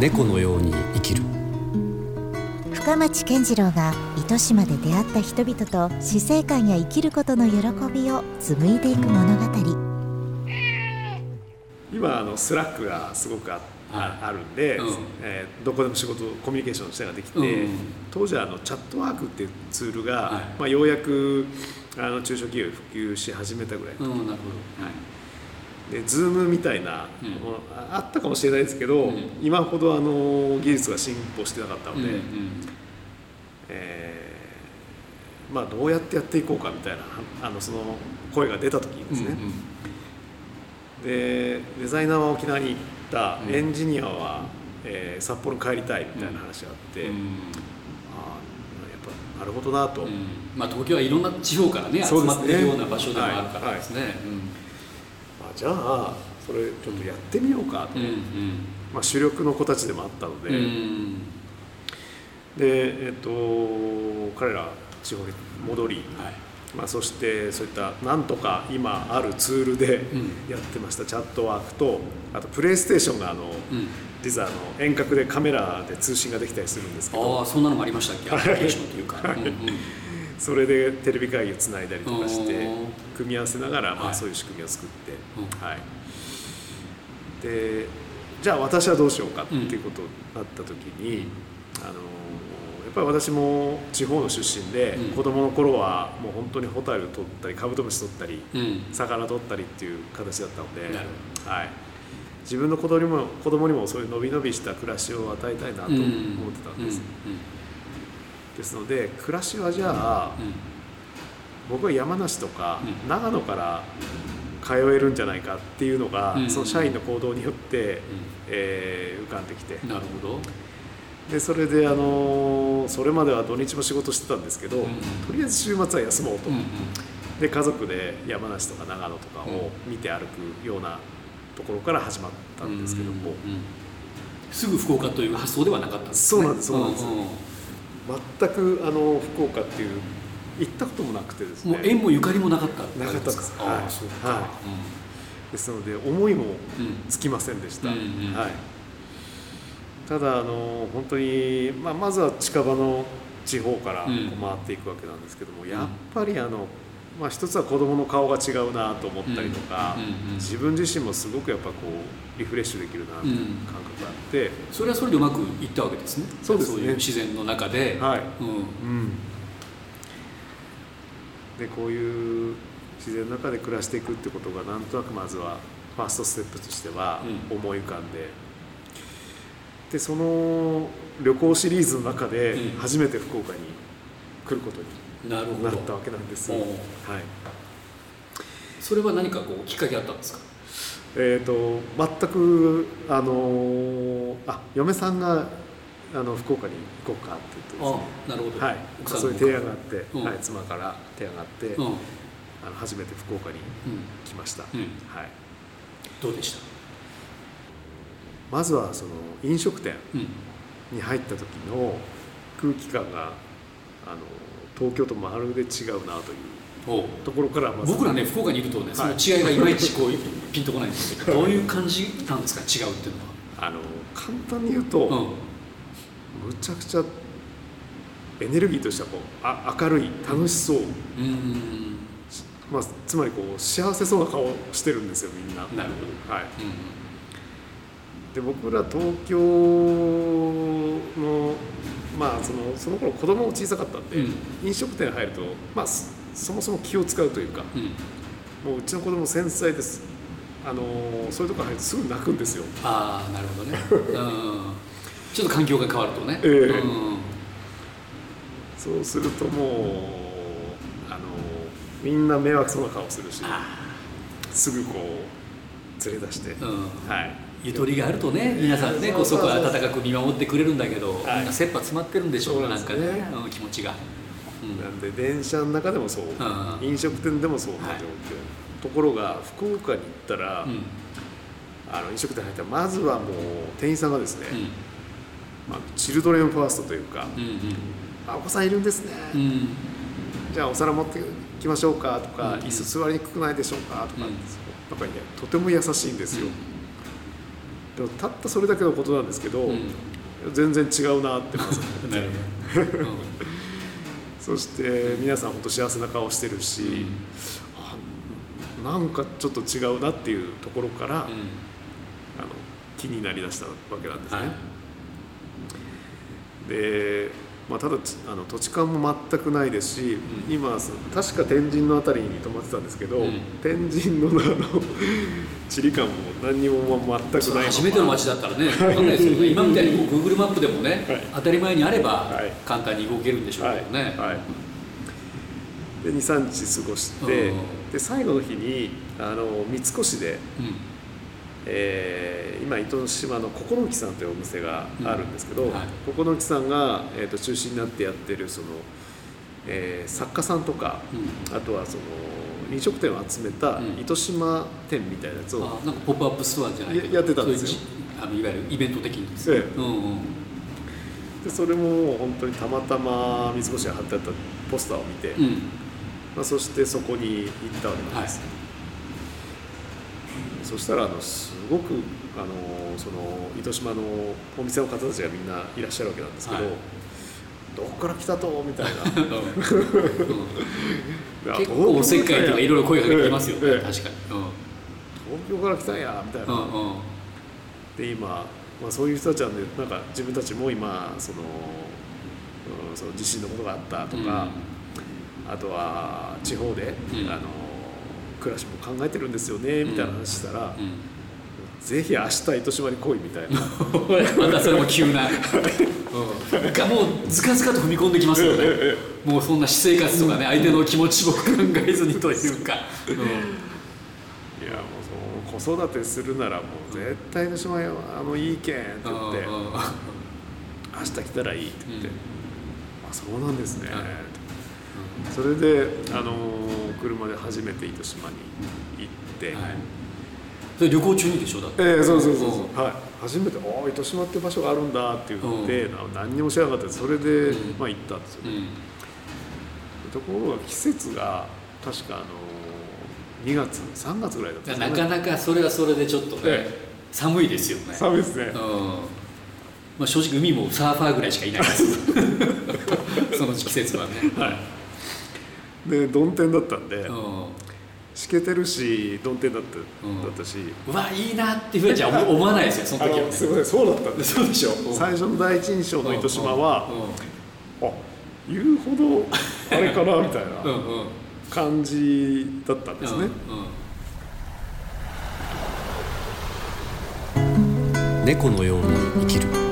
猫のように生きる。深町健次郎が糸島で出会った人々と死生観や生きることの喜びを紡いでいく物語。今あの Slack がすごくあ,、あるんで、うん、えー、どこでも仕事コミュニケーションしたができて、うん、当時はあの Chatwork っていうツールが、はい、まあ、ようやくあの中小企業に普及し始めたぐらい、うん、なるほど、はいで Zoom みたいな、うん、あったかもしれないですけど、うん、今ほどあの技術が進歩してなかったので、うんうん、えー、まあ、どうやってやっていこうかみたいなあのその声が出た時にですね、うんうん。でデザイナーは沖縄に行ったエンジニアは、えー、札幌帰りたいみたいな話があって、うん、あやっぱなるほどなと、うん、まあ、東京はいろんな地方からね集まってるような場所でもあるからですね、はい。はい、まあ、じゃあそれちょっとやってみようかと、うんうん、まあ、主力の子たちでもあったので、でえっと彼ら地方に戻り、はい。まあ、そしてそういったなんとか今あるツールでやってました、チャットワークとあとプレイステーションがあの、実はあの遠隔でカメラで通信ができたりするんですけど。ああそんなのもありましたっけ？アプリケーションというか、はい。うんうん、それでテレビ会議をつないだりとかして組み合わせながら、まあ、そういう仕組みを作って、はい、でじゃあ私はどうしようかっていうことになった時に、あのやっぱり私も地方の出身で、うん、子供の頃はもう本当にホタル取ったりカブトムシ取ったり、うん、魚取ったりっていう形だったので、はい、自分の子供にも子供にもそういうのびのびした暮らしを与えたいなと思ってたんです、ですので暮らしはじゃあ、僕は山梨とか、長野から通えるんじゃないかっていうのが、その社員の行動によって、えー、浮かんできて。なるほど。でそれであのそれまでは土日も仕事してたんですけど、とりあえず週末は休もうと、で家族で山梨とか長野とかを見て歩くようなところから始まったんですけども、すぐ福岡という発想ではなかったんですね。そうなんですそうなんです、全くあの福岡っていう行ったこともなくてですね。もう縁もゆかりもなかった。なかったです。ああそうか、はい、ですので思いもつきませんでした、うん。うんうん、はい。ただあの本当に、まあ、まずは近場の地方から回っていくわけなんですけども、うん、やっぱりあの、まあ、一つは子どもの顔が違うなと思ったりとか、うんうん、自分自身もすごくやっぱこうリフレッシュできるなという感覚があって、それはそれでうまくいったわけですね。そうですね。自然の中で、はい。うん。でこういう自然の中で暮らしていくってことがなんとなくまずはファーストステップとしては思い浮かんで。でその旅行シリーズの中で初めて福岡に来ることになったわけなんです、はい、それは何かこうきっかけあったんですか？えーと、全くあのあ嫁さんがあの福岡に行こうかって言ってですね。なるほど、はい、そういう提案があって、うん、はい、妻から提案があって、うん、あの初めて福岡に来ました、うん、はい、どうでした？まずはその飲食店に入った時の空気感があの東京とまるで違うなというところから僕らね福岡にいるとね、その違いがいまいちこうピンとこないんですけど どういう感じなんですか違うっていうのは。あの簡単に言うと、うん、むちゃくちゃエネルギーとしてはこうあ明るい楽しそう、うん、まあ、つまりこう幸せそうな顔してるんですよみんな。なるほど、はい、うんで僕ら東京のまあそのその頃子供も小さかったんで、うん、飲食店入るとまあそもそも気を使うというか、うん、もううちの子供繊細です。あのそういうとこ入るとすぐ泣くんですよ。ああなるほどね、うん、ちょっと環境が変わるとね、えー、うん、そうするともうあのみんな迷惑そうな顔するしすぐこう連れ出して、はいゆとりがあるとね皆さんねこうそこは温かく見守ってくれるんだけど、はい、みんな切羽詰まってるんでしょうね。なんかね、うん、気持ちが、うん、なんで電車の中でもそう、うん、飲食店でもそうな状況、はい、ところが福岡に行ったら、うん、あの飲食店入ったらまずはもう店員さんがですね、まあ、チルドレンファーストというか、うんうん、あお子さんいるんですね、じゃあお皿持ってきましょうかとか、うん椅子座りにくくないでしょうかとか、うん。なんかねとても優しいんですよ、でもたったそれだけのことなんですけど、うん。全然違うなってまず なるほど、そして皆さん本当幸せな顔してるし、うん。あなんかちょっと違うなっていうところから、うん。あの気になりだしたわけなんですね。はい。で、まあ、ただつあの土地勘も全くないですし、うん。今そ確か天神の辺りに泊まってたんですけど、うん。天神のあの地理感も何にもま全くない初めての街だったらね分かんないですよね今みたいに Google マップでもね、はい。当たり前にあればはい。簡単に動けるんでしょうはいけどね、はい、で23日過ごして、うんで最後の日にあの三越で、うん。えー今糸島のここの木さんというお店があるんですけど、うんはい。ここの木さんが、えー、と中心になってやってるその、えー作家さんとか、うん。あとはその飲食店を集めたうん。糸島店みたいなやつを、あなんかポップアップストアじゃないややってたんですよ。あのいわゆるイベント的にですね、ええ。うんうんでそれも本当にたまたま三越が貼ってあったポスターを見て、うん。まあ、そしてそこに行ったわけなんです、そしたらあのすごくあのその糸島のお店の方たちがみんないらっしゃるわけなんですけど、はいどこから来たと？みたいな。結構おせっかいとかいろいろ声かけてきますよね、ええ。ええ確かに、東京から来たんやみたいな、うんうん。うんで今、まあ、そういう人たちはねなんか自分たちも今その,、うん、その地震のことがあったとか、あとは地方で、うん。あの暮らしも考えてるんですよねみたいな話したら、うんぜひ明日糸島に来いみたいな。またそれも急な、うん、がもうずかずかと踏み込んできますよね。もうそんな私生活とかね相手の気持ちも考えずにというか、うん。いやもうその子育てするならもう絶対糸島よあのいいけんって言って明日来たらいいって言って、うん。あそうなんですね、うんそれであの車で初めて糸島に行って、はいそれ旅行中にでしょだって。ええそうそうそうそう、ん。はい。初めて「ああ糸島って場所があるんだ」って言って、うな何にも知らなかったそれで、うん。まあ行ったんですよ、うん。ところが季節が確かあの2月3月ぐらいだったんですなかなかそれはそれでちょっとね、え寒いですよね。寒いですね。うん。まあ、正直海もサーファーぐらいしかいないです。その季節はね、で曇天だったんでうんしけてるし曇天だった,、うん。だったし。うわいいなっていうふうには思思わないですよそのあ時はね。のすみませんそうだったんですそうでしょ。最初の第一印象の糸島は、うあ言うほどあれかなみたいな感じだったんですね、うんうん。猫のように生きる